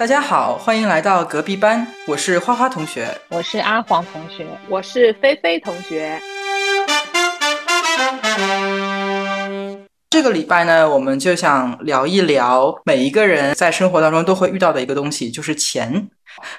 大家好，欢迎来到隔壁班，我是花花同学，我是阿黄同学，我是菲菲同学。这个礼拜呢，我们就想聊一聊每一个人在生活当中都会遇到的一个东西，就是钱。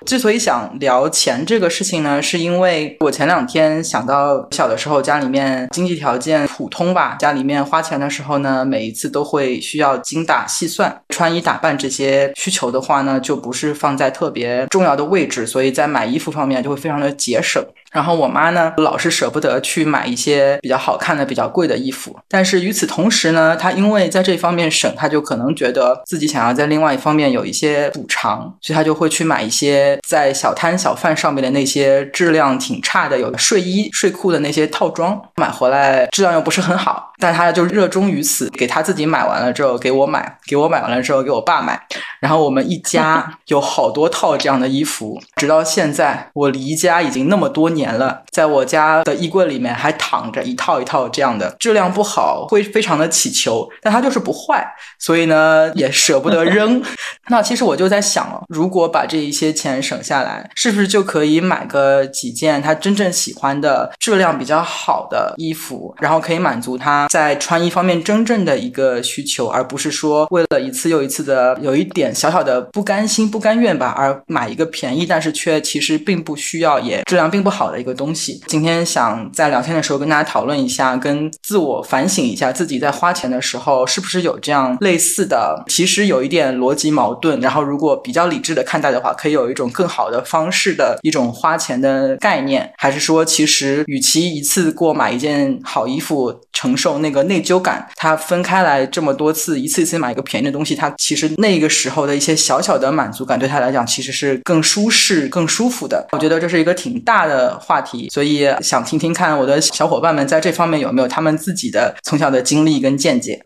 之所以想聊钱这个事情呢，是因为我前两天想到小的时候家里面经济条件普通吧，家里面花钱的时候呢，每一次都会需要精打细算，穿衣打扮这些需求的话呢，就不是放在特别重要的位置，所以在买衣服方面就会非常的节省。然后我妈呢，老是舍不得去买一些比较好看的、比较贵的衣服。但是与此同时呢，她因为在这方面省，她就可能觉得自己想要在另外一方面有一些补偿，所以她就会去买一些在小摊小贩上面的那些质量挺差的，有睡衣、睡裤的那些套装，买回来质量又不是很好，但她就热衷于此，给她自己买完了之后给我买，给我买完了之后给我爸买，然后我们一家 有好多套这样的衣服，直到现在我离家已经那么多年。年了，在我家的衣柜里面还躺着一套一套这样的，质量不好，会非常的起球，但它就是不坏，所以呢也舍不得扔。那其实我就在想，如果把这一些钱省下来，是不是就可以买个几件他真正喜欢的、质量比较好的衣服，然后可以满足他在穿衣方面真正的一个需求，而不是说为了一次又一次的有一点小小的不甘心、不甘愿吧，而买一个便宜，但是却其实并不需要，也质量并不好。的一个东西，今天想在聊天的时候跟大家讨论一下，跟自我反省一下，自己在花钱的时候是不是有这样类似的，其实有一点逻辑矛盾。然后如果比较理智的看待的话，可以有一种更好的方式的一种花钱的概念，还是说其实与其一次过买一件好衣服承受那个内疚感，他分开来这么多次，一次一次买一个便宜的东西，他其实那个时候的一些小小的满足感对他来讲其实是更舒适、更舒服的。我觉得这是一个挺大的。话题，所以想听听看我的小伙伴们在这方面有没有他们自己的从小的经历跟见解。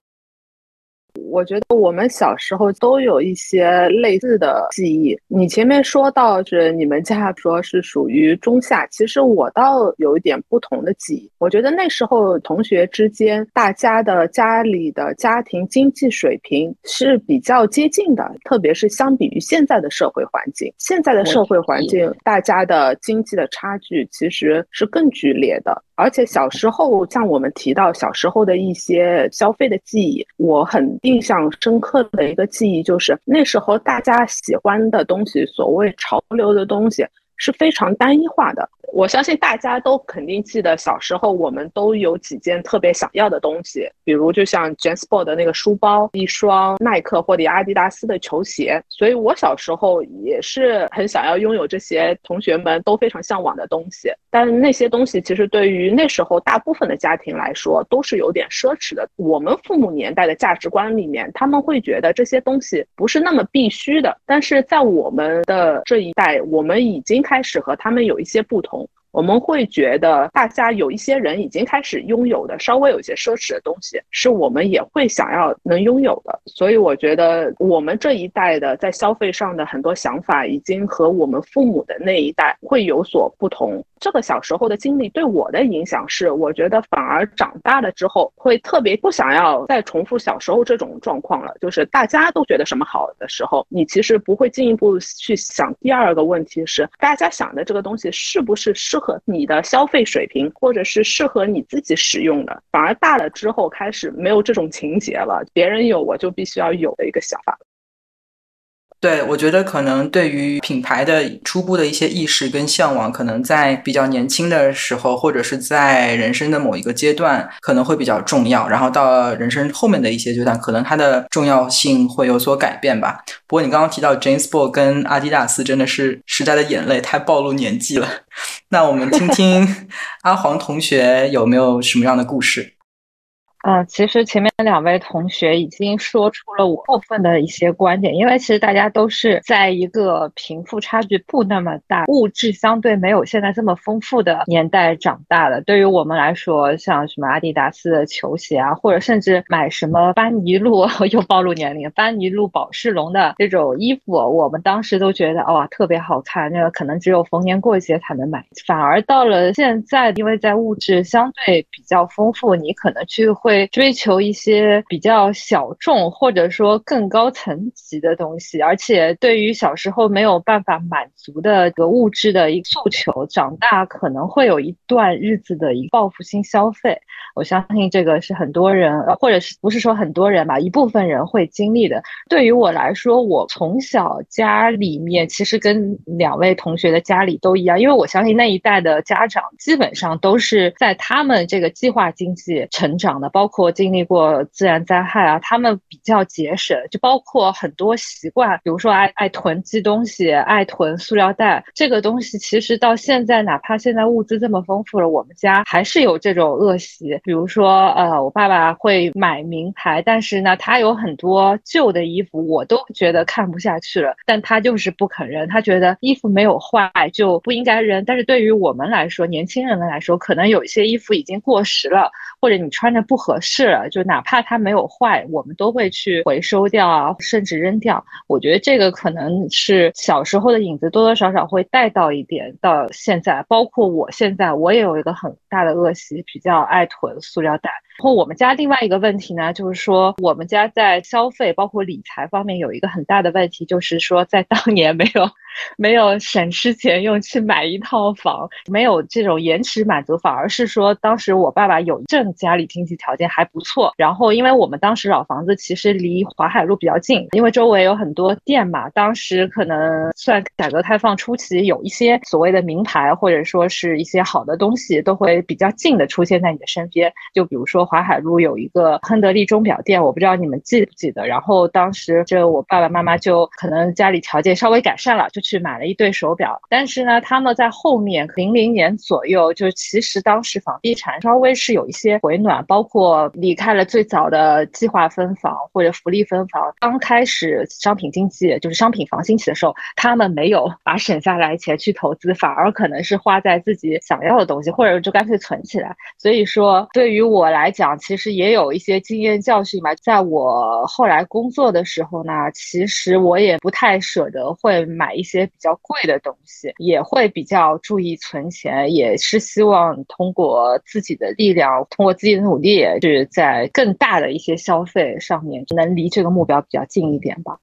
我觉得我们小时候都有一些类似的记忆。你前面说到是你们家说是属于中下，其实我倒有一点不同的记忆。我觉得那时候同学之间，大家的家里的家庭经济水平是比较接近的，特别是相比于现在的社会环境，现在的社会环境，大家的经济的差距其实是更剧烈的。而且小时候，像我们提到小时候的一些消费的记忆，我很印象深刻的一个记忆就是，那时候大家喜欢的东西，所谓潮流的东西，是非常单一化的。我相信大家都肯定记得，小时候我们都有几件特别想要的东西，比如就像 JanSport 的那个书包，一双耐克或者阿迪达斯的球鞋。所以我小时候也是很想要拥有这些同学们都非常向往的东西。但那些东西其实对于那时候大部分的家庭来说都是有点奢侈的。我们父母年代的价值观里面，他们会觉得这些东西不是那么必须的。但是在我们的这一代，我们已经开始和他们有一些不同。我们会觉得，大家有一些人已经开始拥有的稍微有一些奢侈的东西，是我们也会想要能拥有的。所以，我觉得我们这一代的在消费上的很多想法，已经和我们父母的那一代会有所不同。这个小时候的经历对我的影响是，我觉得反而长大了之后会特别不想要再重复小时候这种状况了。就是大家都觉得什么好的时候，你其实不会进一步去想。第二个问题是，大家想的这个东西是不是适合你的消费水平，或者是适合你自己使用的？反而大了之后开始没有这种情节了，别人有我就必须要有的一个想法。对，我觉得可能对于品牌的初步的一些意识跟向往，可能在比较年轻的时候，或者是在人生的某一个阶段，可能会比较重要。然后到人生后面的一些阶段，可能它的重要性会有所改变吧。不过你刚刚提到 James Bond 跟阿迪达斯，真的是时代的眼泪，太暴露年纪了。那我们听听阿黄同学有没有什么样的故事？嗯，其实前面两位同学已经说出了我部分的一些观点，因为其实大家都是在一个贫富差距不那么大、物质相对没有现在这么丰富的年代长大的。对于我们来说，像什么阿迪达斯的球鞋啊，或者甚至买什么班尼路 又暴露年龄，班尼路、宝仕龙的这种衣服，我们当时都觉得哇特别好看，那个可能只有逢年过节才能买。反而到了现在，因为在物质相对比较丰富，你可能去会。追求一些比较小众或者说更高层级的东西，而且对于小时候没有办法满足的个物质的一个诉求，长大可能会有一段日子的一个报复性消费。我相信这个是很多人，或者是不是说很多人吧，一部分人会经历的。对于我来说，我从小家里面其实跟两位同学的家里都一样，因为我相信那一代的家长基本上都是在他们这个计划经济成长的，包包括经历过自然灾害啊，他们比较节省，就包括很多习惯，比如说爱爱囤积东西，爱囤塑料袋，这个东西其实到现在，哪怕现在物资这么丰富了，我们家还是有这种恶习。比如说，呃，我爸爸会买名牌，但是呢，他有很多旧的衣服，我都觉得看不下去了，但他就是不肯扔，他觉得衣服没有坏就不应该扔。但是对于我们来说，年轻人们来说，可能有一些衣服已经过时了，或者你穿着不合是，就哪怕它没有坏，我们都会去回收掉啊，甚至扔掉。我觉得这个可能是小时候的影子，多多少少会带到一点到现在，包括我现在，我也有一个很大的恶习，比较爱囤。塑料袋。然后我们家另外一个问题呢，就是说我们家在消费包括理财方面有一个很大的问题，就是说在当年没有没有省吃俭用去买一套房，没有这种延迟满足，反而是说当时我爸爸有一阵家里经济条件还不错，然后因为我们当时老房子其实离淮海路比较近，因为周围有很多店嘛，当时可能算改革开放初期，有一些所谓的名牌或者说是一些好的东西都会比较近的出现在你的身边，就比如说。淮海路有一个亨德利钟表店，我不知道你们记不记得。然后当时这我爸爸妈妈就可能家里条件稍微改善了，就去买了一对手表。但是呢，他们在后面零零年左右，就其实当时房地产稍微是有一些回暖，包括离开了最早的计划分房或者福利分房。刚开始商品经济就是商品房兴起的时候，他们没有把省下来钱去投资，反而可能是花在自己想要的东西，或者就干脆存起来。所以说，对于我来，讲其实也有一些经验教训吧，在我后来工作的时候呢，其实我也不太舍得会买一些比较贵的东西，也会比较注意存钱，也是希望通过自己的力量，通过自己的努力，是在更大的一些消费上面，能离这个目标比较近一点吧。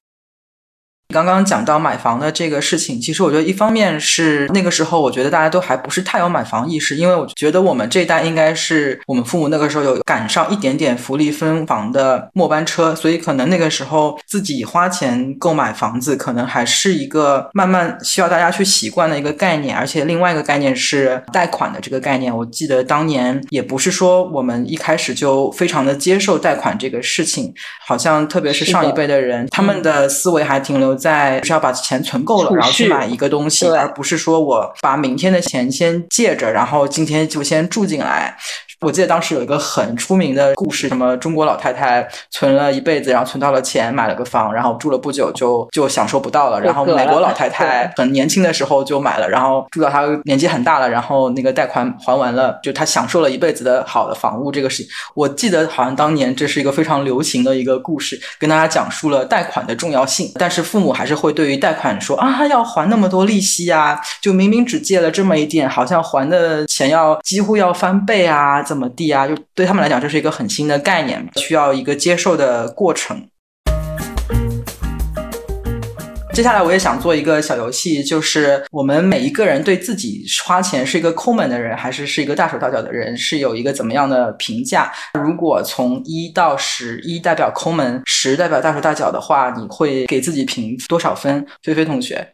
刚刚讲到买房的这个事情，其实我觉得一方面是那个时候，我觉得大家都还不是太有买房意识，因为我觉得我们这一代应该是我们父母那个时候有赶上一点点福利分房的末班车，所以可能那个时候自己花钱购买房子，可能还是一个慢慢需要大家去习惯的一个概念。而且另外一个概念是贷款的这个概念，我记得当年也不是说我们一开始就非常的接受贷款这个事情，好像特别是上一辈的人，他们的思维还停留。在是要把钱存够了，然后去买一个东西，而不是说我把明天的钱先借着，然后今天就先住进来。我记得当时有一个很出名的故事，什么中国老太太存了一辈子，然后存到了钱，买了个房，然后住了不久就就享受不到了。然后美国老太太很年轻的时候就买了，然后住到她年纪很大了，然后那个贷款还完了，就她享受了一辈子的好的房屋这个事情。我记得好像当年这是一个非常流行的一个故事，跟大家讲述了贷款的重要性。但是父母还是会对于贷款说啊，要还那么多利息呀，就明明只借了这么一点，好像还的钱要几乎要翻倍啊。怎么地啊？就对他们来讲，这是一个很新的概念，需要一个接受的过程。接下来我也想做一个小游戏，就是我们每一个人对自己花钱是一个抠门的人，还是是一个大手大脚的人，是有一个怎么样的评价？如果从一到十，一代表抠门，十代表大手大脚的话，你会给自己评多少分？菲菲同学。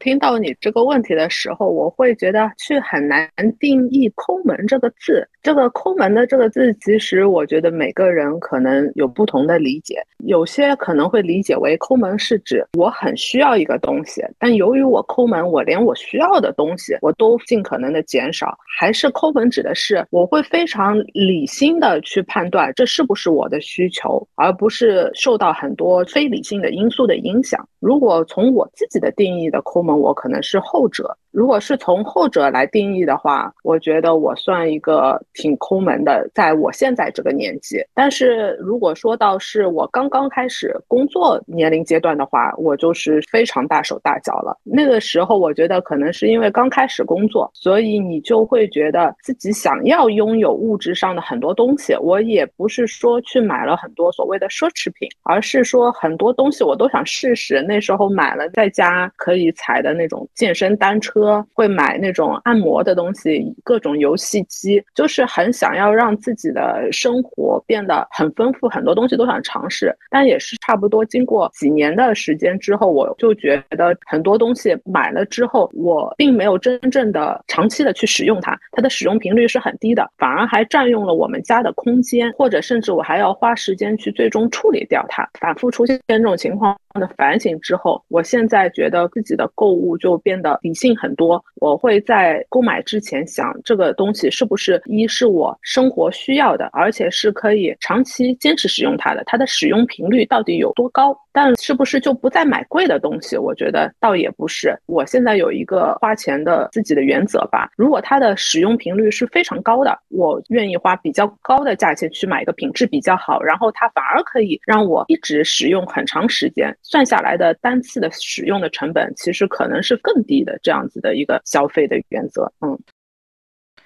听到你这个问题的时候，我会觉得去很难定义“抠门”这个字。这个“抠门”的这个字，其实我觉得每个人可能有不同的理解。有些可能会理解为抠门是指我很需要一个东西，但由于我抠门，我连我需要的东西我都尽可能的减少。还是抠门指的是我会非常理性的去判断这是不是我的需求，而不是受到很多非理性的因素的影响。如果从我自己的定义的抠门，我可能是后者，如果是从后者来定义的话，我觉得我算一个挺抠门的，在我现在这个年纪。但是如果说到是我刚刚开始工作年龄阶段的话，我就是非常大手大脚了。那个时候，我觉得可能是因为刚开始工作，所以你就会觉得自己想要拥有物质上的很多东西。我也不是说去买了很多所谓的奢侈品，而是说很多东西我都想试试。那时候买了在家可以踩的那种健身单车。哥会买那种按摩的东西，各种游戏机，就是很想要让自己的生活变得很丰富，很多东西都想尝试。但也是差不多经过几年的时间之后，我就觉得很多东西买了之后，我并没有真正的长期的去使用它，它的使用频率是很低的，反而还占用了我们家的空间，或者甚至我还要花时间去最终处理掉它。反复出现这种情况的反省之后，我现在觉得自己的购物就变得理性很。多，我会在购买之前想这个东西是不是一是我生活需要的，而且是可以长期坚持使用它的，它的使用频率到底有多高？但是不是就不再买贵的东西？我觉得倒也不是。我现在有一个花钱的自己的原则吧。如果它的使用频率是非常高的，我愿意花比较高的价钱去买一个品质比较好，然后它反而可以让我一直使用很长时间，算下来的单次的使用的成本其实可能是更低的这样子的一个消费的原则。嗯。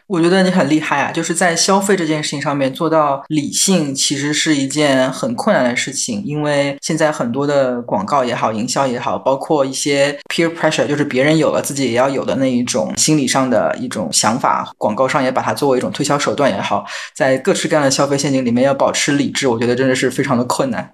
我觉得你很厉害啊！就是在消费这件事情上面做到理性，其实是一件很困难的事情。因为现在很多的广告也好，营销也好，包括一些 peer pressure，就是别人有了自己也要有的那一种心理上的一种想法，广告商也把它作为一种推销手段也好，在各式各样的消费陷阱里面要保持理智，我觉得真的是非常的困难。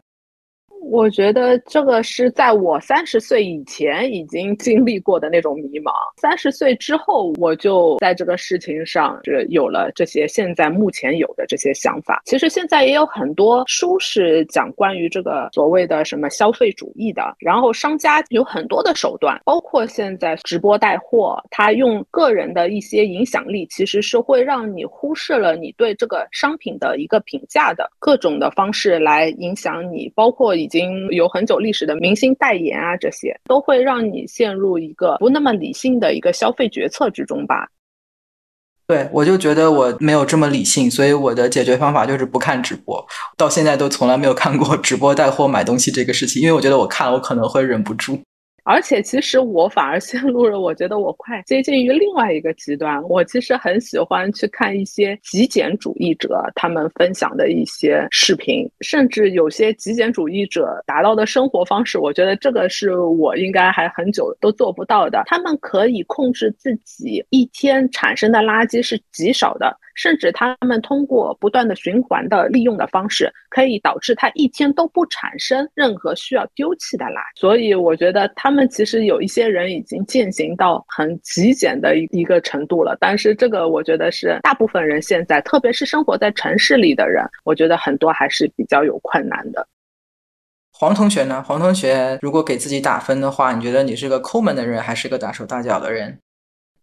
我觉得这个是在我三十岁以前已经经历过的那种迷茫，三十岁之后我就在这个事情上是有了这些现在目前有的这些想法。其实现在也有很多书是讲关于这个所谓的什么消费主义的，然后商家有很多的手段，包括现在直播带货，他用个人的一些影响力，其实是会让你忽视了你对这个商品的一个评价的各种的方式来影响你，包括已经。有很久历史的明星代言啊，这些都会让你陷入一个不那么理性的一个消费决策之中吧。对，我就觉得我没有这么理性，所以我的解决方法就是不看直播。到现在都从来没有看过直播带货买东西这个事情，因为我觉得我看了我可能会忍不住。而且，其实我反而陷入了，我觉得我快接近于另外一个极端。我其实很喜欢去看一些极简主义者他们分享的一些视频，甚至有些极简主义者达到的生活方式，我觉得这个是我应该还很久都做不到的。他们可以控制自己一天产生的垃圾是极少的。甚至他们通过不断的循环的利用的方式，可以导致他一天都不产生任何需要丢弃的垃圾。所以我觉得他们其实有一些人已经践行到很极简的一一个程度了。但是这个我觉得是大部分人现在，特别是生活在城市里的人，我觉得很多还是比较有困难的。黄同学呢？黄同学，如果给自己打分的话，你觉得你是个抠门的人，还是个大手大脚的人？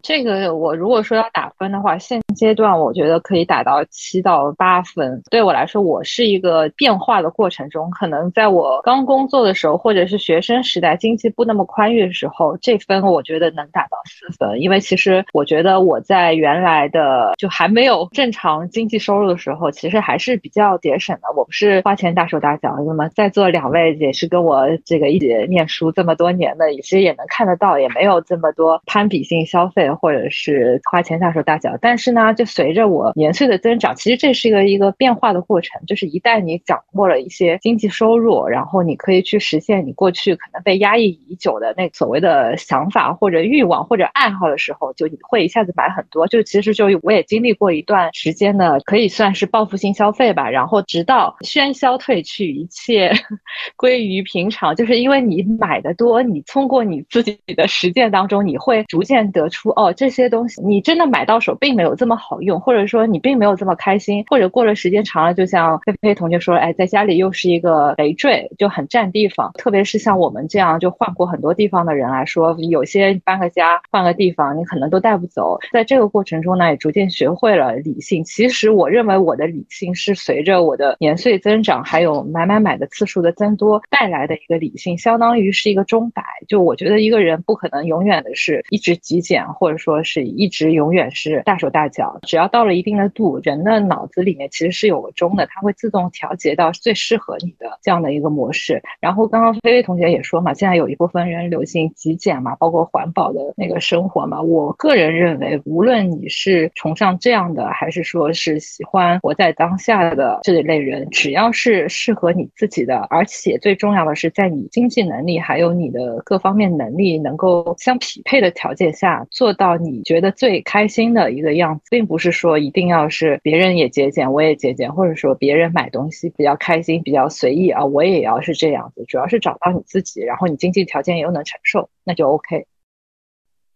这个我如果说要打分的话，现阶段我觉得可以打到七到八分。对我来说，我是一个变化的过程中，可能在我刚工作的时候，或者是学生时代，经济不那么宽裕的时候，这分我觉得能打到四分。因为其实我觉得我在原来的就还没有正常经济收入的时候，其实还是比较节省的。我不是花钱大手大脚。那么在座两位也是跟我这个一起念书这么多年的，其实也能看得到，也没有这么多攀比性消费。或者是花钱大手大脚，但是呢，就随着我年岁的增长，其实这是一个一个变化的过程。就是一旦你掌握了一些经济收入，然后你可以去实现你过去可能被压抑已久的那所谓的想法或者欲望或者爱好的时候，就你会一下子买很多。就其实就我也经历过一段时间的，可以算是报复性消费吧。然后直到喧嚣褪去，一切 归于平常，就是因为你买的多，你通过你自己的实践当中，你会逐渐得出。哦，这些东西你真的买到手并没有这么好用，或者说你并没有这么开心，或者过了时间长了，就像菲菲同学说，哎，在家里又是一个累赘，就很占地方。特别是像我们这样就换过很多地方的人来说，有些搬个家、换个地方，你可能都带不走。在这个过程中呢，也逐渐学会了理性。其实我认为我的理性是随着我的年岁增长，还有买买买的次数的增多带来的一个理性，相当于是一个钟摆。就我觉得一个人不可能永远的是一直极简，或或者说是一直永远是大手大脚。只要到了一定的度，人的脑子里面其实是有个钟的，它会自动调节到最适合你的这样的一个模式。然后刚刚菲菲同学也说嘛，现在有一部分人流行极简嘛，包括环保的那个生活嘛。我个人认为，无论你是崇尚这样的，还是说是喜欢活在当下的这一类人，只要是适合你自己的，而且最重要的是在你经济能力还有你的各方面能力能够相匹配的条件下，做到你觉得最开心的一个样子，并不是说一定要是别人也节俭，我也节俭，或者说别人买东西比较开心、比较随意啊，我也要是这样子。主要是找到你自己，然后你经济条件又能承受，那就 OK。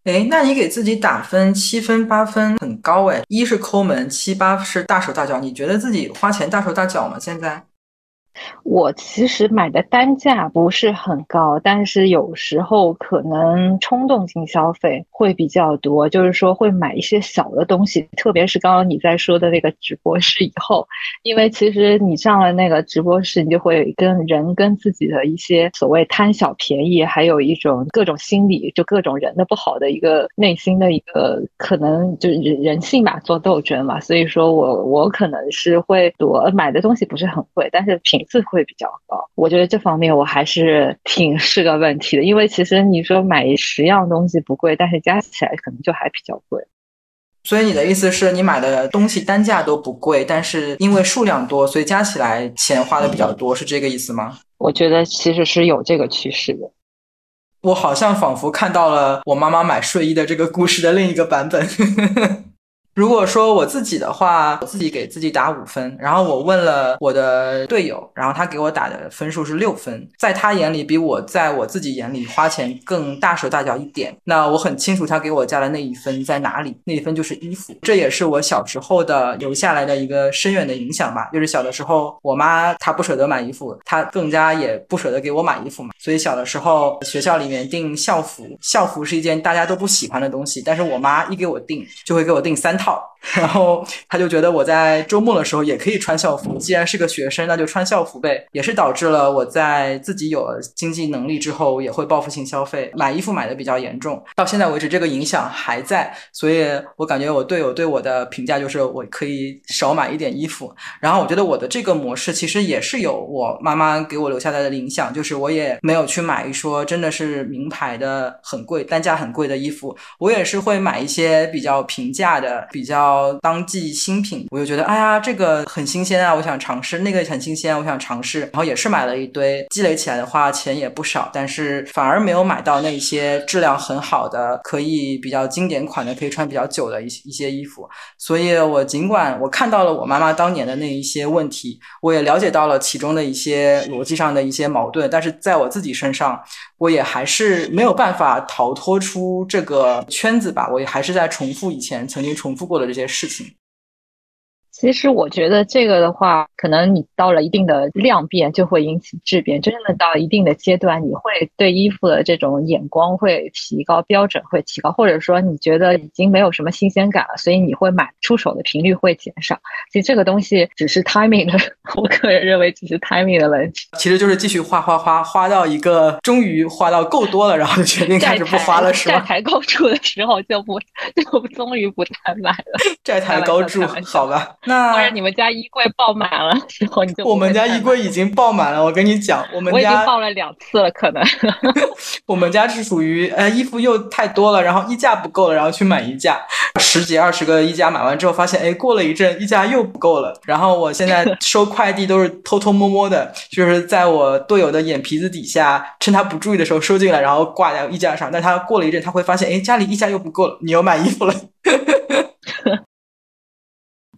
哎，那你给自己打分七分八分很高哎，一是抠门，七八是大手大脚。你觉得自己花钱大手大脚吗？现在？我其实买的单价不是很高，但是有时候可能冲动性消费会比较多，就是说会买一些小的东西，特别是刚刚你在说的那个直播室以后，因为其实你上了那个直播室，你就会跟人跟自己的一些所谓贪小便宜，还有一种各种心理，就各种人的不好的一个内心的一个可能就是人性吧，做斗争嘛，所以说我我可能是会多买的东西不是很贵，但是品。质会比较高，我觉得这方面我还是挺 是个问题的，因为其实你说买十样东西不贵，但是加起来可能就还比较贵。所以你的意思是你买的东西单价都不贵，但是因为数量多，所以加起来钱花的比较多，是这个意思吗？我觉得其实是有这个趋势的。我好像仿佛看到了我妈妈买睡衣的这个故事的另一个版本。如果说我自己的话，我自己给自己打五分，然后我问了我的队友，然后他给我打的分数是六分，在他眼里比我在我自己眼里花钱更大手大脚一点。那我很清楚他给我加的那一分在哪里，那一分就是衣服，这也是我小时候的留下来的一个深远的影响吧。就是小的时候，我妈她不舍得买衣服，她更加也不舍得给我买衣服嘛。所以小的时候学校里面订校服，校服是一件大家都不喜欢的东西，但是我妈一给我订，就会给我订三。套，然后他就觉得我在周末的时候也可以穿校服，既然是个学生，那就穿校服呗。也是导致了我在自己有了经济能力之后，也会报复性消费，买衣服买的比较严重。到现在为止，这个影响还在，所以我感觉我队友对我的评价就是我可以少买一点衣服。然后我觉得我的这个模式其实也是有我妈妈给我留下来的影响，就是我也没有去买一说真的是名牌的很贵、单价很贵的衣服，我也是会买一些比较平价的。比较当季新品，我就觉得，哎呀，这个很新鲜啊，我想尝试；那个很新鲜，我想尝试。然后也是买了一堆，积累起来的话，钱也不少，但是反而没有买到那些质量很好的、可以比较经典款的、可以穿比较久的一一些衣服。所以，我尽管我看到了我妈妈当年的那一些问题，我也了解到了其中的一些逻辑上的一些矛盾，但是在我自己身上，我也还是没有办法逃脱出这个圈子吧。我也还是在重复以前曾经重复。出过的这些事情。其实我觉得这个的话，可能你到了一定的量变，就会引起质变。真的到一定的阶段，你会对衣服的这种眼光会提高，标准会提高，或者说你觉得已经没有什么新鲜感了，所以你会买出手的频率会减少。其实这个东西只是 timing 的，我个人认为只是 timing 的问题。其实就是继续花花花，花到一个终于花到够多了，然后就决定开始不花了，是吧？债台高筑的时候就不 就终于不再买了。债台高筑，好吧。那或者你们家衣柜爆满了之后，你就我们家衣柜已经爆满了。我跟你讲，我们家我已经爆了两次了，可能。我们家是属于呃衣服又太多了，然后衣架不够了，然后去买衣架，十几二十个衣架买完之后，发现哎过了一阵衣架又不够了。然后我现在 收快递都是偷偷摸摸的，就是在我队友的眼皮子底下，趁他不注意的时候收进来，然后挂在衣架上。但他过了一阵，他会发现哎家里衣架又不够了，你又买衣服了。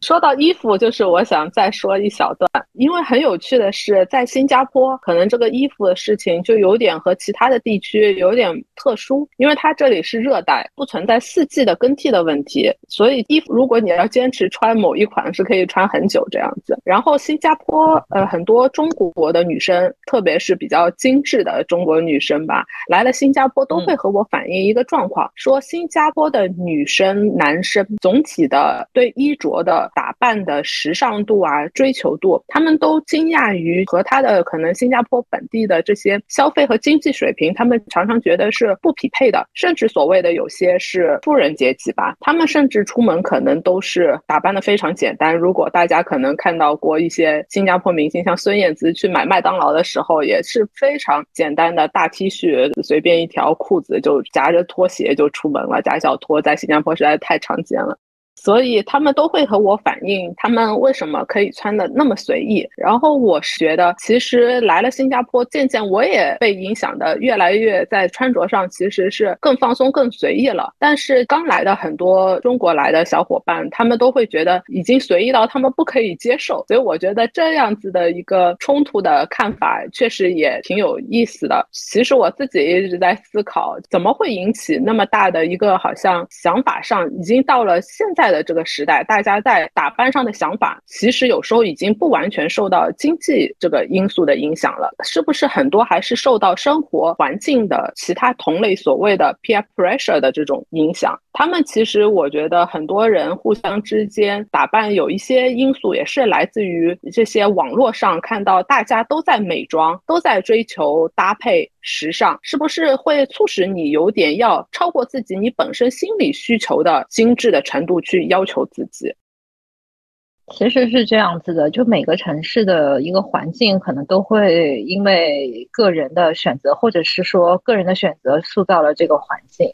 说到衣服，就是我想再说一小段，因为很有趣的是，在新加坡，可能这个衣服的事情就有点和其他的地区有点特殊，因为它这里是热带，不存在四季的更替的问题，所以衣服如果你要坚持穿某一款，是可以穿很久这样子。然后新加坡，呃，很多中国的女生，特别是比较精致的中国女生吧，来了新加坡都会和我反映一个状况，说新加坡的女生、男生总体的对衣着的打扮的时尚度啊、追求度，他。他们都惊讶于和他的可能新加坡本地的这些消费和经济水平，他们常常觉得是不匹配的，甚至所谓的有些是富人阶级吧，他们甚至出门可能都是打扮的非常简单。如果大家可能看到过一些新加坡明星，像孙燕姿去买麦当劳的时候，也是非常简单的大 T 恤，随便一条裤子就夹着拖鞋就出门了，夹脚拖在新加坡实在太常见了。所以他们都会和我反映，他们为什么可以穿的那么随意。然后我觉得，其实来了新加坡，渐渐我也被影响的越来越在穿着上其实是更放松、更随意了。但是刚来的很多中国来的小伙伴，他们都会觉得已经随意到他们不可以接受。所以我觉得这样子的一个冲突的看法，确实也挺有意思的。其实我自己一直在思考，怎么会引起那么大的一个好像想法上已经到了现在。在的这个时代，大家在打扮上的想法，其实有时候已经不完全受到经济这个因素的影响了，是不是很多还是受到生活环境的其他同类所谓的 peer pressure 的这种影响？他们其实我觉得很多人互相之间打扮有一些因素，也是来自于这些网络上看到大家都在美妆，都在追求搭配时尚，是不是会促使你有点要超过自己你本身心理需求的精致的程度去要求自己？其实是这样子的，就每个城市的一个环境，可能都会因为个人的选择，或者是说个人的选择，塑造了这个环境。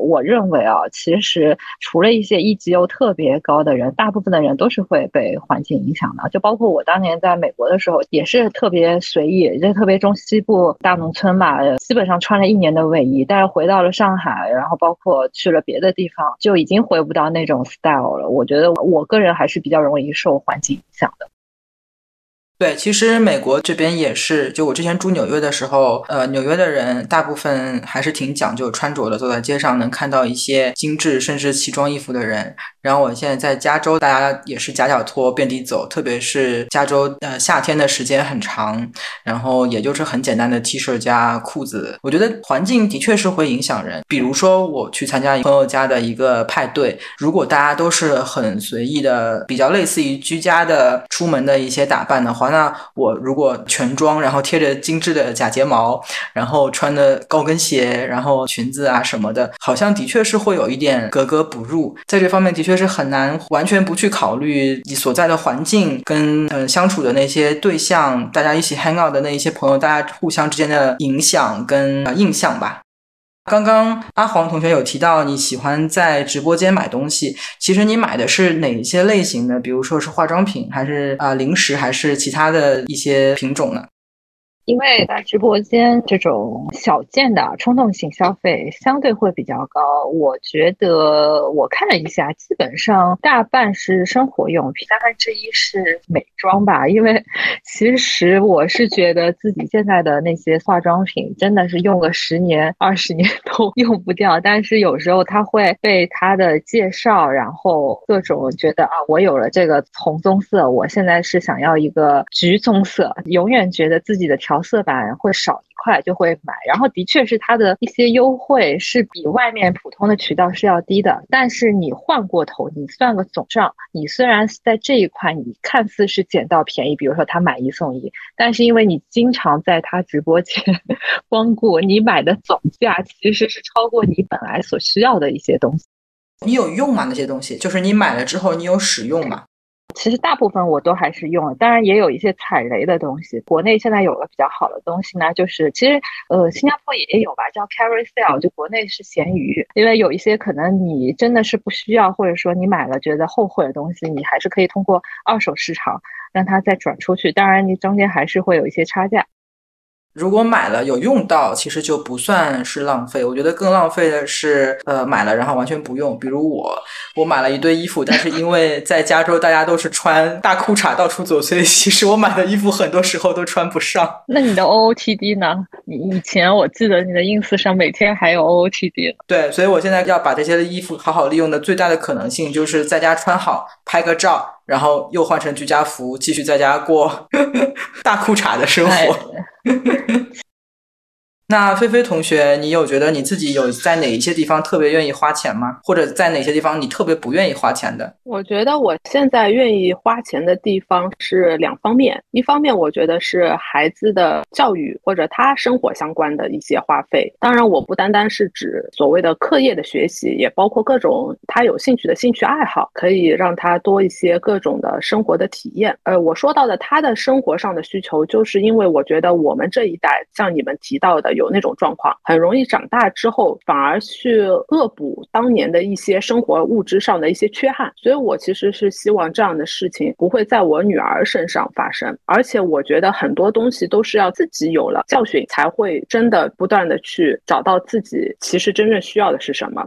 我认为啊，其实除了一些 EGO 特别高的人，大部分的人都是会被环境影响的。就包括我当年在美国的时候，也是特别随意，就特别中西部大农村嘛，基本上穿了一年的卫衣。但是回到了上海，然后包括去了别的地方，就已经回不到那种 style 了。我觉得我个人还是比较容易受环境影响的。对，其实美国这边也是，就我之前住纽约的时候，呃，纽约的人大部分还是挺讲究穿着的，走在街上能看到一些精致甚至奇装异服的人。然后我现在在加州，大家也是夹脚拖遍地走，特别是加州，呃，夏天的时间很长，然后也就是很简单的 T 恤加裤子。我觉得环境的确是会影响人，比如说我去参加朋友家的一个派对，如果大家都是很随意的，比较类似于居家的出门的一些打扮的话。那我如果全妆，然后贴着精致的假睫毛，然后穿的高跟鞋，然后裙子啊什么的，好像的确是会有一点格格不入。在这方面，的确是很难完全不去考虑你所在的环境跟嗯相处的那些对象，大家一起 hang out 的那一些朋友，大家互相之间的影响跟印象吧。刚刚阿黄同学有提到你喜欢在直播间买东西，其实你买的是哪些类型的？比如说是化妆品，还是啊零食，还是其他的一些品种呢？因为在直播间这种小件的冲动性消费相对会比较高，我觉得我看了一下，基本上大半是生活用品，三分之一是美妆吧。因为 其实我是觉得自己现在的那些化妆品真的是用个十年、二十年都 用不掉，但是有时候它会被它的介绍，然后各种觉得啊，我有了这个红棕色，我现在是想要一个橘棕色，永远觉得自己的调。调色板会少一块就会买，然后的确是它的一些优惠是比外面普通的渠道是要低的，但是你换过头，你算个总账，你虽然在这一块你看似是捡到便宜，比如说他买一送一，但是因为你经常在他直播间 光顾，你买的总价其实是超过你本来所需要的一些东西。你有用吗？那些东西就是你买了之后你有使用吗？其实大部分我都还是用，当然也有一些踩雷的东西。国内现在有了比较好的东西呢，就是其实呃新加坡也有吧，叫 Carry Sale，就国内是闲鱼。因为有一些可能你真的是不需要，或者说你买了觉得后悔的东西，你还是可以通过二手市场让它再转出去。当然你中间还是会有一些差价。如果买了有用到，其实就不算是浪费。我觉得更浪费的是，呃，买了然后完全不用。比如我，我买了一堆衣服，但是因为在加州大家都是穿大裤衩到处走，所以其实我买的衣服很多时候都穿不上。那你的 OOTD 呢？你以前我记得你的 ins 上每天还有 OOTD。对，所以我现在要把这些衣服好好利用的最大的可能性，就是在家穿好，拍个照，然后又换成居家服，继续在家过 大裤衩的生活。那菲菲同学，你有觉得你自己有在哪一些地方特别愿意花钱吗？或者在哪些地方你特别不愿意花钱的？我觉得我现在愿意花钱的地方是两方面，一方面我觉得是孩子的教育或者他生活相关的一些花费。当然，我不单单是指所谓的课业的学习，也包括各种他有兴趣的兴趣爱好，可以让他多一些各种的生活的体验。呃，我说到的他的生活上的需求，就是因为我觉得我们这一代像你们提到的。有那种状况，很容易长大之后反而去恶补当年的一些生活物质上的一些缺憾，所以我其实是希望这样的事情不会在我女儿身上发生。而且我觉得很多东西都是要自己有了教训，才会真的不断的去找到自己其实真正需要的是什么。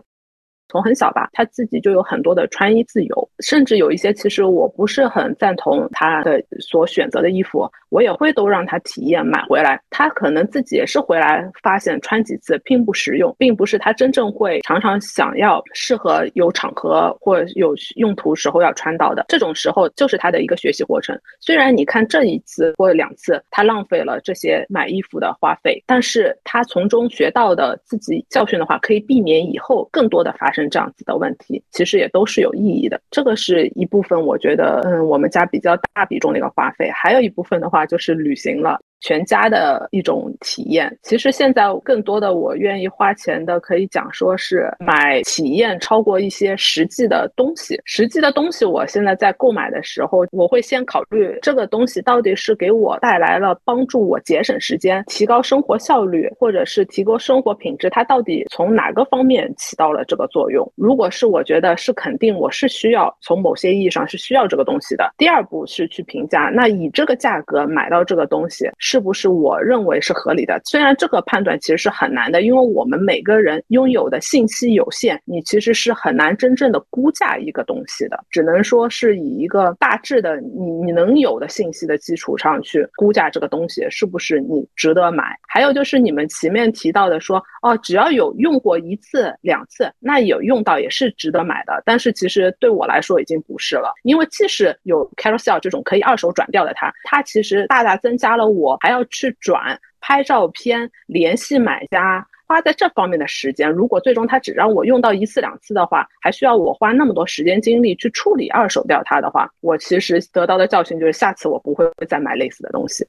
从很小吧，他自己就有很多的穿衣自由，甚至有一些其实我不是很赞同他的所选择的衣服。我也会都让他体验买回来，他可能自己也是回来发现穿几次并不实用，并不是他真正会常常想要适合有场合或有用途时候要穿到的。这种时候就是他的一个学习过程。虽然你看这一次或两次他浪费了这些买衣服的花费，但是他从中学到的自己教训的话，可以避免以后更多的发生这样子的问题，其实也都是有意义的。这个是一部分，我觉得嗯，我们家比较大比重的一个花费，还有一部分的话。啊就是旅行了。全家的一种体验。其实现在更多的我愿意花钱的，可以讲说是买体验超过一些实际的东西。实际的东西，我现在在购买的时候，我会先考虑这个东西到底是给我带来了帮助我节省时间、提高生活效率，或者是提高生活品质，它到底从哪个方面起到了这个作用？如果是我觉得是肯定，我是需要从某些意义上是需要这个东西的。第二步是去评价，那以这个价格买到这个东西。是不是我认为是合理的？虽然这个判断其实是很难的，因为我们每个人拥有的信息有限，你其实是很难真正的估价一个东西的，只能说是以一个大致的你你能有的信息的基础上去估价这个东西是不是你值得买。还有就是你们前面提到的说，哦，只要有用过一次两次，那有用到也是值得买的。但是其实对我来说已经不是了，因为即使有 Carousel 这种可以二手转掉的，它它其实大大增加了我。还要去转拍照片、联系买家，花在这方面的时间，如果最终他只让我用到一次两次的话，还需要我花那么多时间精力去处理二手掉它的话，我其实得到的教训就是，下次我不会再买类似的东西。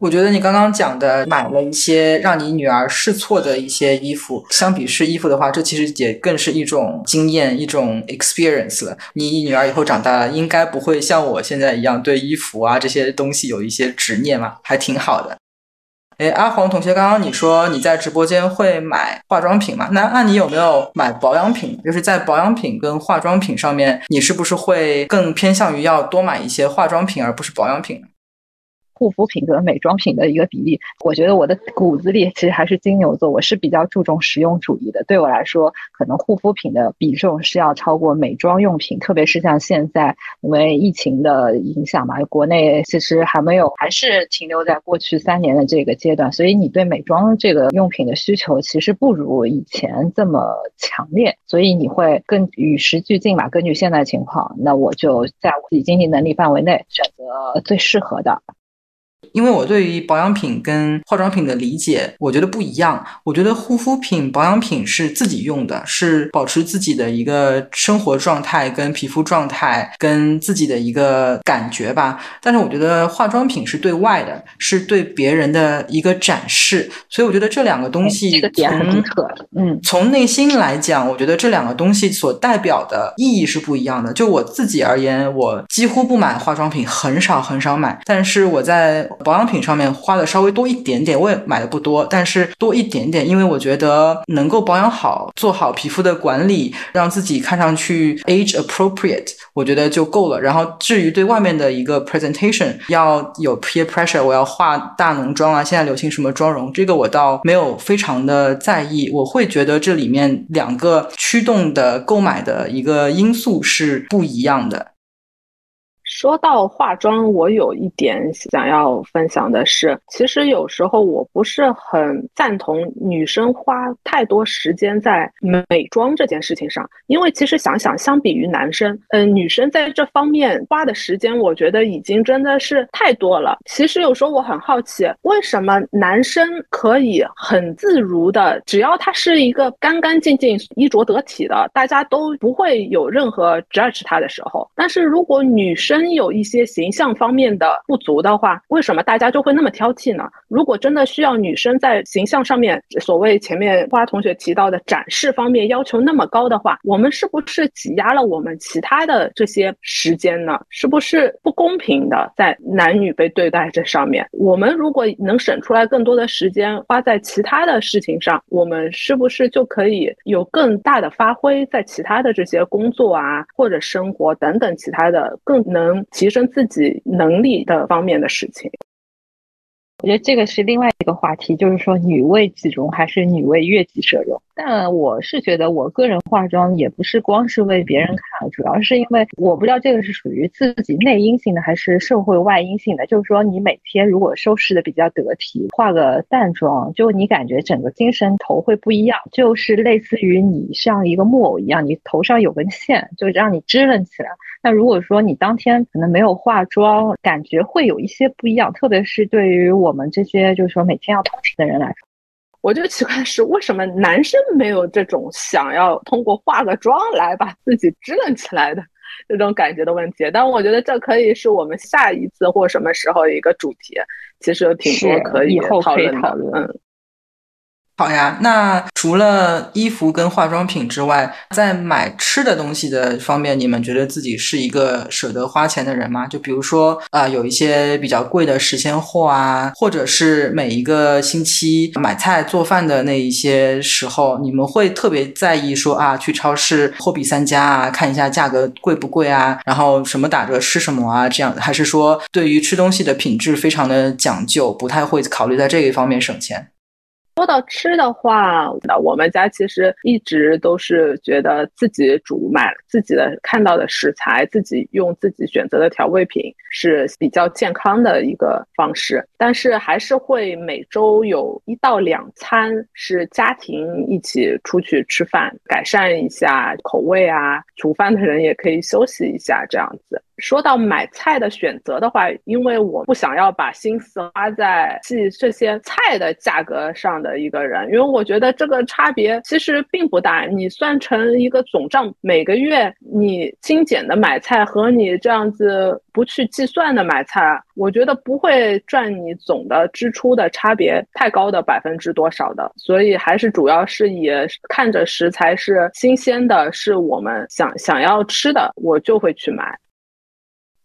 我觉得你刚刚讲的买了一些让你女儿试错的一些衣服，相比试衣服的话，这其实也更是一种经验，一种 experience 了。你女儿以后长大了，应该不会像我现在一样对衣服啊这些东西有一些执念嘛，还挺好的。哎，阿黄同学，刚刚你说你在直播间会买化妆品嘛？那那你有没有买保养品？就是在保养品跟化妆品上面，你是不是会更偏向于要多买一些化妆品，而不是保养品？护肤品和美妆品的一个比例，我觉得我的骨子里其实还是金牛座，我是比较注重实用主义的。对我来说，可能护肤品的比重是要超过美妆用品，特别是像现在因为疫情的影响嘛，国内其实还没有，还是停留在过去三年的这个阶段，所以你对美妆这个用品的需求其实不如以前这么强烈，所以你会更与时俱进吧。根据现在情况，那我就在自己经济能力范围内选择最适合的。因为我对于保养品跟化妆品的理解，我觉得不一样。我觉得护肤品、保养品是自己用的，是保持自己的一个生活状态、跟皮肤状态、跟自己的一个感觉吧。但是我觉得化妆品是对外的，是对别人的一个展示。所以我觉得这两个东西，这个点很独特。嗯，从内心来讲，我觉得这两个东西所代表的意义是不一样的。就我自己而言，我几乎不买化妆品，很少很少买。但是我在保养品上面花的稍微多一点点，我也买的不多，但是多一点点，因为我觉得能够保养好，做好皮肤的管理，让自己看上去 age appropriate，我觉得就够了。然后至于对外面的一个 presentation 要有 peer pressure，我要化大浓妆啊，现在流行什么妆容，这个我倒没有非常的在意。我会觉得这里面两个驱动的购买的一个因素是不一样的。说到化妆，我有一点想要分享的是，其实有时候我不是很赞同女生花太多时间在美妆这件事情上，因为其实想想，相比于男生，嗯，女生在这方面花的时间，我觉得已经真的是太多了。其实有时候我很好奇，为什么男生可以很自如的，只要他是一个干干净净、衣着得体的，大家都不会有任何 judge 他的时候，但是如果女生真有一些形象方面的不足的话，为什么大家就会那么挑剔呢？如果真的需要女生在形象上面，所谓前面花同学提到的展示方面要求那么高的话，我们是不是挤压了我们其他的这些时间呢？是不是不公平的在男女被对待这上面？我们如果能省出来更多的时间花在其他的事情上，我们是不是就可以有更大的发挥在其他的这些工作啊，或者生活等等其他的更能。能提升自己能力的方面的事情。我觉得这个是另外一个话题，就是说女为己容还是女为悦己者容。但我是觉得，我个人化妆也不是光是为别人看，主要是因为我不知道这个是属于自己内因性的还是社会外因性的。就是说，你每天如果收拾的比较得体，化个淡妆，就你感觉整个精神头会不一样，就是类似于你像一个木偶一样，你头上有根线，就让你支棱起来。那如果说你当天可能没有化妆，感觉会有一些不一样，特别是对于我们这些就是说每天要通勤的人来说，我就奇怪的是，为什么男生没有这种想要通过化个妆来把自己支棱起来的这种感觉的问题？但我觉得这可以是我们下一次或什么时候一个主题，其实有挺多可以讨论的，嗯。好呀，那除了衣服跟化妆品之外，在买吃的东西的方面，你们觉得自己是一个舍得花钱的人吗？就比如说啊，有一些比较贵的时鲜货啊，或者是每一个星期买菜做饭的那一些时候，你们会特别在意说啊，去超市货比三家啊，看一下价格贵不贵啊，然后什么打折吃什么啊，这样还是说对于吃东西的品质非常的讲究，不太会考虑在这一方面省钱？说到吃的话，那我们家其实一直都是觉得自己煮买自己的看到的食材，自己用自己选择的调味品是比较健康的一个方式。但是还是会每周有一到两餐是家庭一起出去吃饭，改善一下口味啊。煮饭的人也可以休息一下，这样子。说到买菜的选择的话，因为我不想要把心思花在记这些菜的价格上的一个人，因为我觉得这个差别其实并不大。你算成一个总账，每个月你精简的买菜和你这样子不去计算的买菜，我觉得不会赚你总的支出的差别太高的百分之多少的。所以还是主要是以看着食材是新鲜的，是我们想想要吃的，我就会去买。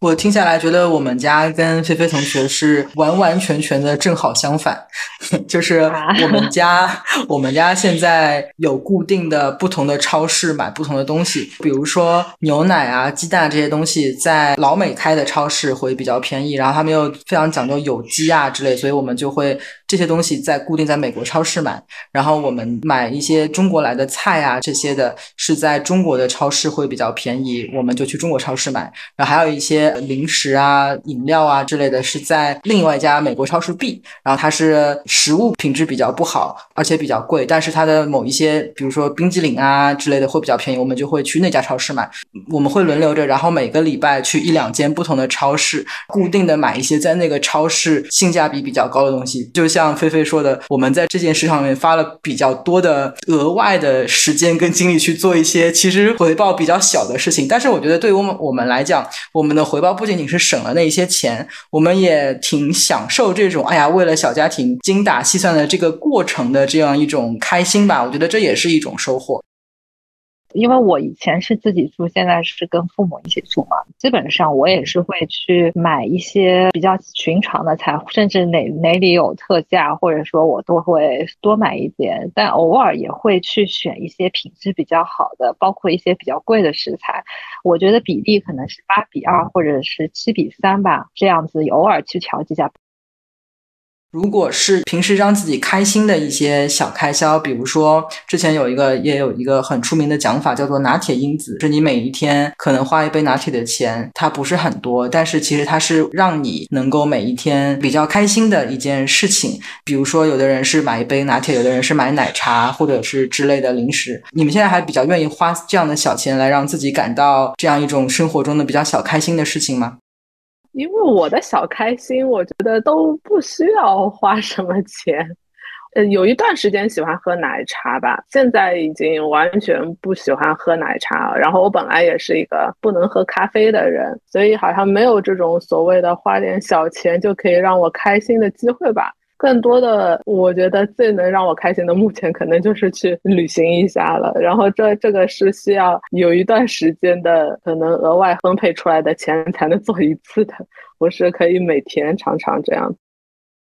我听下来觉得我们家跟菲菲同学是完完全全的正好相反，就是我们家我们家现在有固定的不同的超市买不同的东西，比如说牛奶啊、鸡蛋这些东西，在老美开的超市会比较便宜，然后他们又非常讲究有机啊之类，所以我们就会这些东西在固定在美国超市买，然后我们买一些中国来的菜啊这些的是在中国的超市会比较便宜，我们就去中国超市买，然后还有一些。零食啊、饮料啊之类的是在另外一家美国超市 B，然后它是食物品质比较不好，而且比较贵，但是它的某一些，比如说冰激凌啊之类的会比较便宜，我们就会去那家超市买。我们会轮流着，然后每个礼拜去一两间不同的超市，固定的买一些在那个超市性价比比较高的东西。就像菲菲说的，我们在这件事上面花了比较多的额外的时间跟精力去做一些其实回报比较小的事情，但是我觉得对于我们我们来讲，我们的回报。不仅仅是省了那一些钱，我们也挺享受这种哎呀，为了小家庭精打细算的这个过程的这样一种开心吧。我觉得这也是一种收获。因为我以前是自己住，现在是跟父母一起住嘛，基本上我也是会去买一些比较寻常的菜，甚至哪哪里有特价，或者说我都会多买一点。但偶尔也会去选一些品质比较好的，包括一些比较贵的食材。我觉得比例可能是八比二，或者是七比三吧，这样子偶尔去调剂下。如果是平时让自己开心的一些小开销，比如说之前有一个也有一个很出名的讲法，叫做拿铁因子，是你每一天可能花一杯拿铁的钱，它不是很多，但是其实它是让你能够每一天比较开心的一件事情。比如说有的人是买一杯拿铁，有的人是买奶茶或者是之类的零食。你们现在还比较愿意花这样的小钱来让自己感到这样一种生活中的比较小开心的事情吗？因为我的小开心，我觉得都不需要花什么钱。呃，有一段时间喜欢喝奶茶吧，现在已经完全不喜欢喝奶茶了。然后我本来也是一个不能喝咖啡的人，所以好像没有这种所谓的花点小钱就可以让我开心的机会吧。更多的，我觉得最能让我开心的，目前可能就是去旅行一下了。然后这这个是需要有一段时间的，可能额外分配出来的钱才能做一次的，我是可以每天常常这样。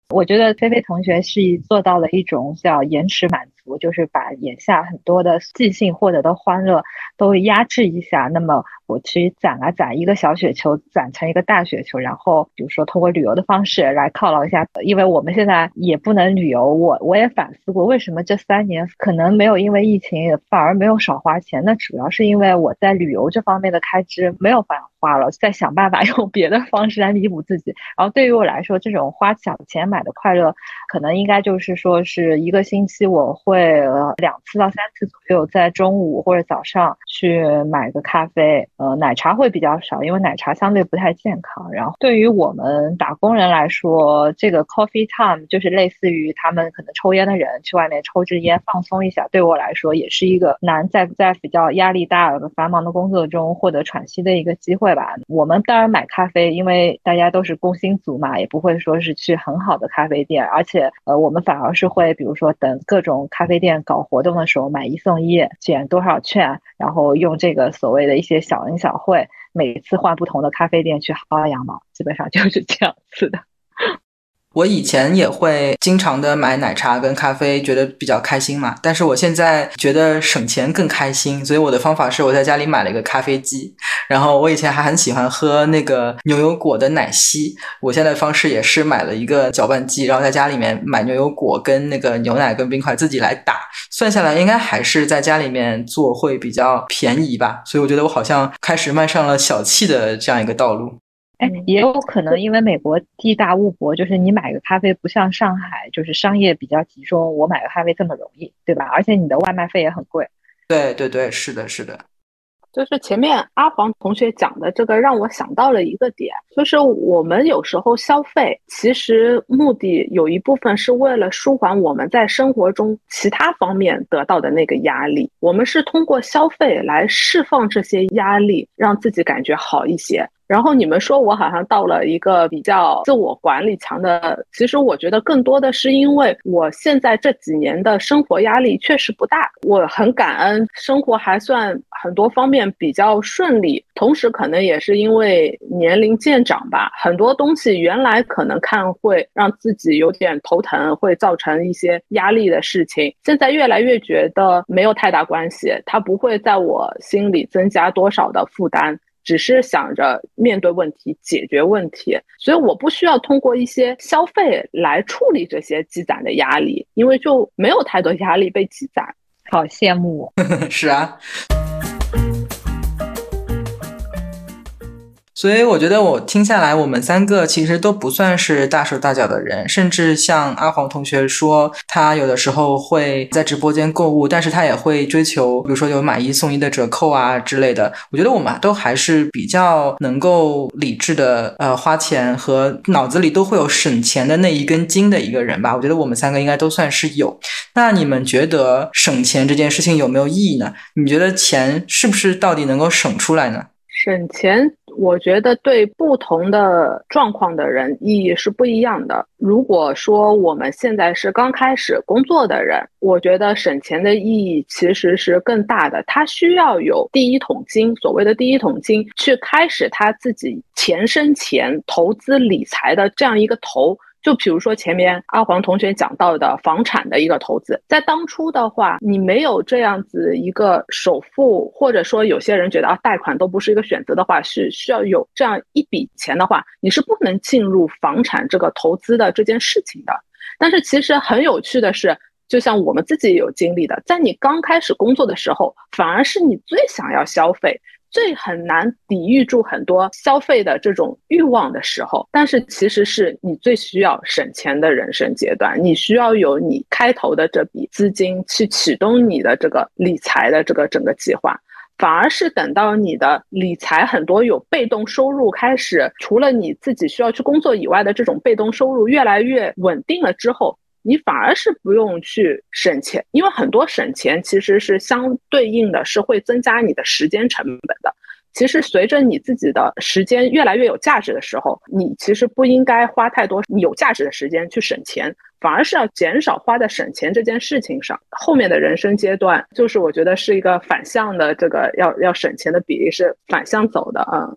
我觉得菲菲同学是做到了一种叫延迟满足足，就是把眼下很多的即兴获得的欢乐都压制一下。那么。我去攒啊攒一个小雪球，攒成一个大雪球，然后比如说通过旅游的方式来犒劳一下，因为我们现在也不能旅游。我我也反思过，为什么这三年可能没有因为疫情反而没有少花钱？那主要是因为我在旅游这方面的开支没有办法花了，在想办法 用别的方式来弥补自己。然后对于我来说，这种花小钱买的快乐，可能应该就是说是一个星期我会会呃两次到三次左右，在中午或者早上去买个咖啡。呃，奶茶会比较少，因为奶茶相对不太健康。然后对于我们打工人来说，这个 coffee time 就是类似于他们可能抽烟的人去外面抽支烟放松一下。对我来说，也是一个难在在比较压力大、繁忙的工作中获得喘息的一个机会吧。我们当然买咖啡，因为大家都是工薪族嘛，也不会说是去很好的咖啡店，而且呃，我们反而是会比如说等各种咖咖啡店搞活动的时候买一送一，减多少券，然后用这个所谓的一些小恩。小惠每次换不同的咖啡店去薅羊毛，基本上就是这样子的。我以前也会经常的买奶茶跟咖啡，觉得比较开心嘛。但是我现在觉得省钱更开心，所以我的方法是我在家里买了一个咖啡机。然后我以前还很喜欢喝那个牛油果的奶昔，我现在方式也是买了一个搅拌机，然后在家里面买牛油果跟那个牛奶跟冰块自己来打。算下来应该还是在家里面做会比较便宜吧。所以我觉得我好像开始迈上了小气的这样一个道路。哎，也有可能因为美国地大物博，就是你买个咖啡不像上海，就是商业比较集中，我买个咖啡这么容易，对吧？而且你的外卖费也很贵。对对对，是的，是的。就是前面阿黄同学讲的这个，让我想到了一个点，就是我们有时候消费，其实目的有一部分是为了舒缓我们在生活中其他方面得到的那个压力，我们是通过消费来释放这些压力，让自己感觉好一些。然后你们说我好像到了一个比较自我管理强的，其实我觉得更多的是因为我现在这几年的生活压力确实不大，我很感恩生活还算很多方面比较顺利。同时可能也是因为年龄渐长吧，很多东西原来可能看会让自己有点头疼，会造成一些压力的事情，现在越来越觉得没有太大关系，它不会在我心里增加多少的负担。只是想着面对问题、解决问题，所以我不需要通过一些消费来处理这些积攒的压力，因为就没有太多压力被积攒。好羡慕，是啊。所以我觉得我听下来，我们三个其实都不算是大手大脚的人，甚至像阿黄同学说，他有的时候会在直播间购物，但是他也会追求，比如说有买一送一的折扣啊之类的。我觉得我们都还是比较能够理智的，呃，花钱和脑子里都会有省钱的那一根筋的一个人吧。我觉得我们三个应该都算是有。那你们觉得省钱这件事情有没有意义呢？你觉得钱是不是到底能够省出来呢？省钱，我觉得对不同的状况的人意义是不一样的。如果说我们现在是刚开始工作的人，我觉得省钱的意义其实是更大的。他需要有第一桶金，所谓的第一桶金，去开始他自己钱生钱、投资理财的这样一个头。就比如说前面阿黄同学讲到的房产的一个投资，在当初的话，你没有这样子一个首付，或者说有些人觉得啊贷款都不是一个选择的话，是需要有这样一笔钱的话，你是不能进入房产这个投资的这件事情的。但是其实很有趣的是，就像我们自己有经历的，在你刚开始工作的时候，反而是你最想要消费。最很难抵御住很多消费的这种欲望的时候，但是其实是你最需要省钱的人生阶段。你需要有你开头的这笔资金去启动你的这个理财的这个整个计划，反而是等到你的理财很多有被动收入开始，除了你自己需要去工作以外的这种被动收入越来越稳定了之后。你反而是不用去省钱，因为很多省钱其实是相对应的是会增加你的时间成本的。其实随着你自己的时间越来越有价值的时候，你其实不应该花太多有价值的时间去省钱，反而是要减少花在省钱这件事情上。后面的人生阶段，就是我觉得是一个反向的，这个要要省钱的比例是反向走的啊。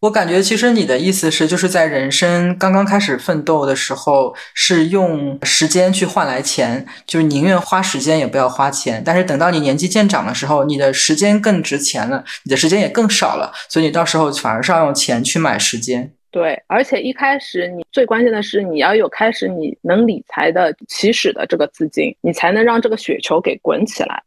我感觉其实你的意思是，就是在人生刚刚开始奋斗的时候，是用时间去换来钱，就是宁愿花时间也不要花钱。但是等到你年纪渐长的时候，你的时间更值钱了，你的时间也更少了，所以你到时候反而是要用钱去买时间。对，而且一开始你最关键的是你要有开始你能理财的起始的这个资金，你才能让这个雪球给滚起来。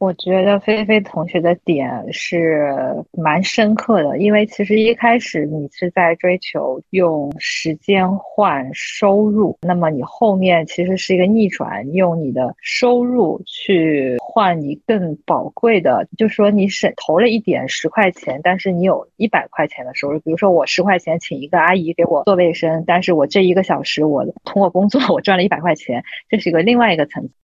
我觉得菲菲同学的点是蛮深刻的，因为其实一开始你是在追求用时间换收入，那么你后面其实是一个逆转，用你的收入去换你更宝贵的，就说你省投了一点十块钱，但是你有一百块钱的收入。比如说我十块钱请一个阿姨给我做卫生，但是我这一个小时我通过工作我赚了一百块钱，这是一个另外一个层次。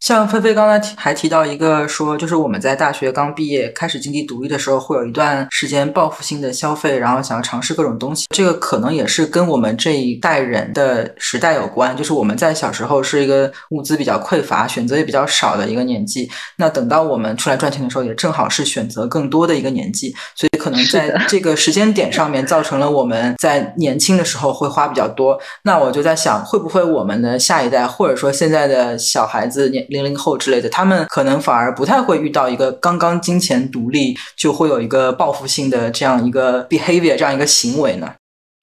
像菲菲刚才提还提到一个说，就是我们在大学刚毕业开始经济独立的时候，会有一段时间报复性的消费，然后想要尝试各种东西。这个可能也是跟我们这一代人的时代有关，就是我们在小时候是一个物资比较匮乏、选择也比较少的一个年纪。那等到我们出来赚钱的时候，也正好是选择更多的一个年纪，所以可能在这个时间点上面，造成了我们在年轻的时候会花比较多。那我就在想，会不会我们的下一代，或者说现在的小孩子年。零零后之类的，他们可能反而不太会遇到一个刚刚金钱独立就会有一个报复性的这样一个 behavior 这样一个行为呢。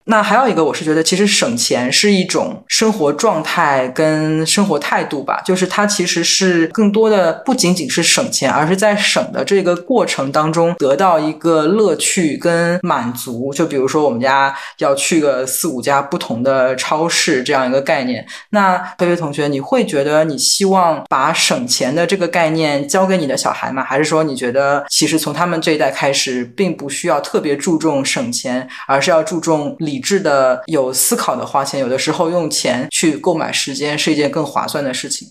那还有一个，我是觉得其实省钱是一种生活状态跟生活态度吧，就是它其实是更多的不仅仅是省钱，而是在省的这个过程当中得到一个乐趣跟满足。就比如说我们家要去个四五家不同的超市这样一个概念。那菲菲同学，你会觉得你希望把省钱的这个概念教给你的小孩吗？还是说你觉得其实从他们这一代开始，并不需要特别注重省钱，而是要注重理？理智的、有思考的花钱，有的时候用钱去购买时间是一件更划算的事情。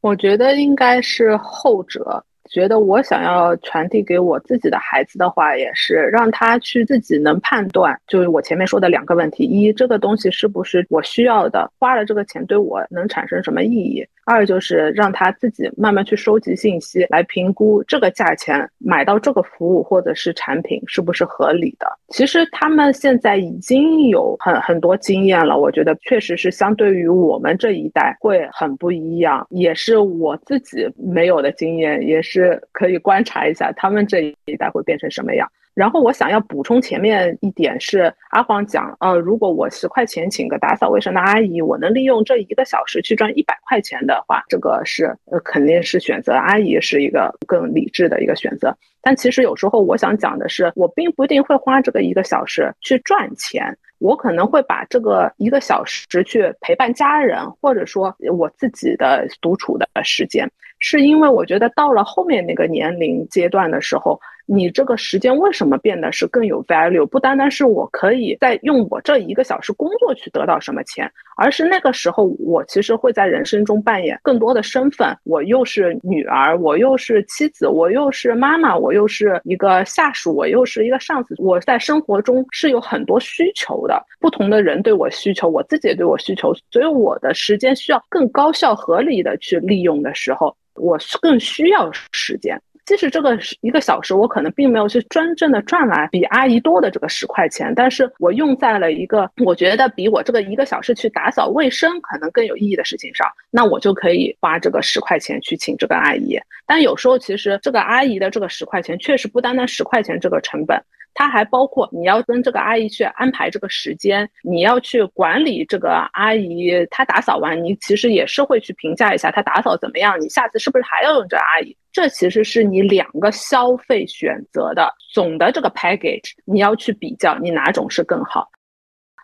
我觉得应该是后者。觉得我想要传递给我自己的孩子的话，也是让他去自己能判断，就是我前面说的两个问题：一，这个东西是不是我需要的，花了这个钱对我能产生什么意义；二，就是让他自己慢慢去收集信息，来评估这个价钱买到这个服务或者是产品是不是合理的。其实他们现在已经有很很多经验了，我觉得确实是相对于我们这一代会很不一样，也是我自己没有的经验，也是。可以观察一下他们这一代会变成什么样。然后我想要补充前面一点是阿黄讲，呃，如果我十块钱请个打扫卫生的阿姨，我能利用这一个小时去赚一百块钱的话，这个是呃肯定是选择阿姨是一个更理智的一个选择。但其实有时候我想讲的是，我并不一定会花这个一个小时去赚钱，我可能会把这个一个小时去陪伴家人，或者说我自己的独处的时间。是因为我觉得到了后面那个年龄阶段的时候，你这个时间为什么变得是更有 value？不单单是我可以在用我这一个小时工作去得到什么钱，而是那个时候我其实会在人生中扮演更多的身份。我又是女儿，我又是妻子，我又是妈妈，我又是一个下属，我又是一个上司。我在生活中是有很多需求的，不同的人对我需求，我自己也对我需求，所以我的时间需要更高效、合理的去利用的时候，我更需要时间。即使这个一个小时，我可能并没有去真正的赚来比阿姨多的这个十块钱，但是我用在了一个我觉得比我这个一个小时去打扫卫生可能更有意义的事情上，那我就可以花这个十块钱去请这个阿姨。但有时候其实这个阿姨的这个十块钱确实不单单十块钱这个成本。它还包括你要跟这个阿姨去安排这个时间，你要去管理这个阿姨，她打扫完，你其实也是会去评价一下她打扫怎么样，你下次是不是还要用这阿姨？这其实是你两个消费选择的总的这个 package，你要去比较你哪种是更好。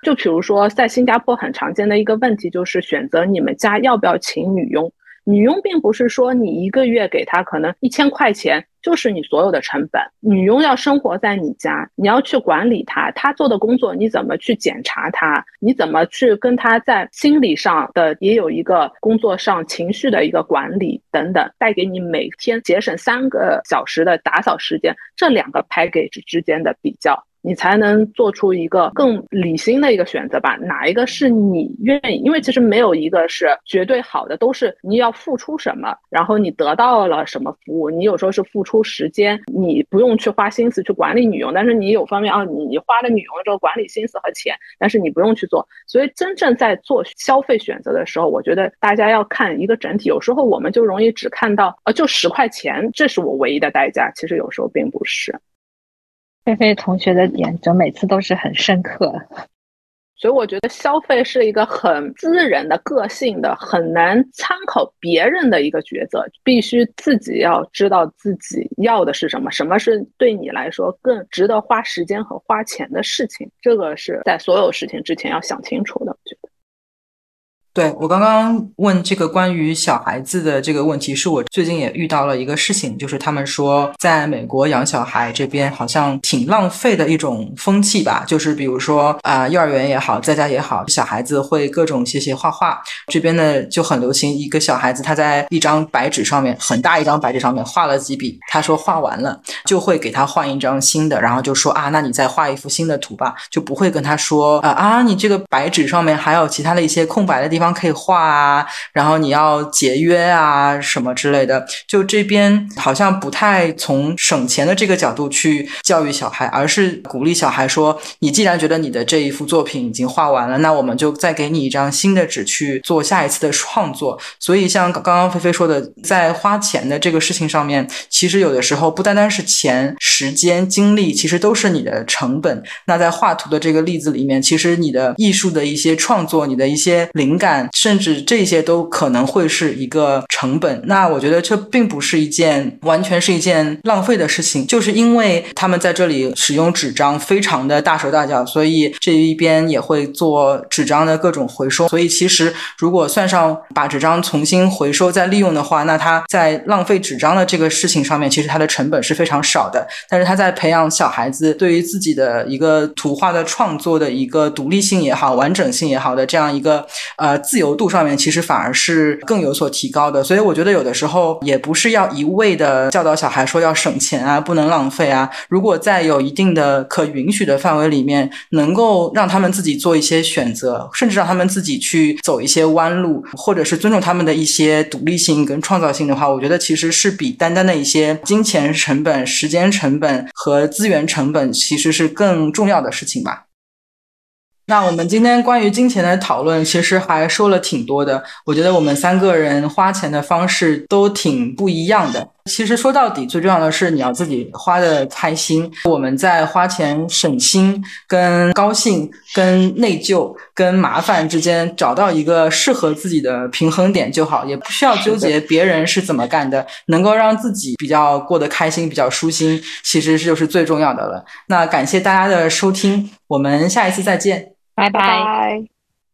就比如说在新加坡很常见的一个问题就是选择你们家要不要请女佣。女佣并不是说你一个月给她可能一千块钱就是你所有的成本。女佣要生活在你家，你要去管理她，她做的工作你怎么去检查她？你怎么去跟她在心理上的也有一个工作上情绪的一个管理等等，带给你每天节省三个小时的打扫时间，这两个 package 之间的比较。你才能做出一个更理性的一个选择吧？哪一个是你愿意？因为其实没有一个是绝对好的，都是你要付出什么，然后你得到了什么服务。你有时候是付出时间，你不用去花心思去管理女佣，但是你有方面啊，你花了女佣这个管理心思和钱，但是你不用去做。所以真正在做消费选择的时候，我觉得大家要看一个整体。有时候我们就容易只看到呃，就十块钱，这是我唯一的代价。其实有时候并不是。菲菲同学的点，就每次都是很深刻，所以我觉得消费是一个很私人的、个性的、很难参考别人的一个抉择，必须自己要知道自己要的是什么，什么是对你来说更值得花时间和花钱的事情，这个是在所有事情之前要想清楚的。我觉。对我刚刚问这个关于小孩子的这个问题，是我最近也遇到了一个事情，就是他们说在美国养小孩这边好像挺浪费的一种风气吧，就是比如说啊，幼儿园也好，在家也好，小孩子会各种写写画画，这边呢就很流行一个小孩子他在一张白纸上面很大一张白纸上面画了几笔，他说画完了就会给他换一张新的，然后就说啊，那你再画一幅新的图吧，就不会跟他说啊啊，你这个白纸上面还有其他的一些空白的地方。可以画啊，然后你要节约啊，什么之类的。就这边好像不太从省钱的这个角度去教育小孩，而是鼓励小孩说：“你既然觉得你的这一幅作品已经画完了，那我们就再给你一张新的纸去做下一次的创作。”所以像刚刚菲菲说的，在花钱的这个事情上面，其实有的时候不单单是钱、时间、精力，其实都是你的成本。那在画图的这个例子里面，其实你的艺术的一些创作，你的一些灵感。甚至这些都可能会是一个成本。那我觉得这并不是一件完全是一件浪费的事情，就是因为他们在这里使用纸张非常的大手大脚，所以这一边也会做纸张的各种回收。所以其实如果算上把纸张重新回收再利用的话，那他在浪费纸张的这个事情上面，其实它的成本是非常少的。但是他在培养小孩子对于自己的一个图画的创作的一个独立性也好、完整性也好的这样一个呃。自由度上面其实反而是更有所提高的，所以我觉得有的时候也不是要一味的教导小孩说要省钱啊，不能浪费啊。如果在有一定的可允许的范围里面，能够让他们自己做一些选择，甚至让他们自己去走一些弯路，或者是尊重他们的一些独立性跟创造性的话，我觉得其实是比单单的一些金钱成本、时间成本和资源成本，其实是更重要的事情吧。那我们今天关于金钱的讨论，其实还说了挺多的。我觉得我们三个人花钱的方式都挺不一样的。其实说到底，最重要的是你要自己花的开心。我们在花钱省心、跟高兴、跟内疚、跟麻烦之间找到一个适合自己的平衡点就好，也不需要纠结别人是怎么干的，能够让自己比较过得开心、比较舒心，其实就是最重要的了。那感谢大家的收听，我们下一次再见。拜拜。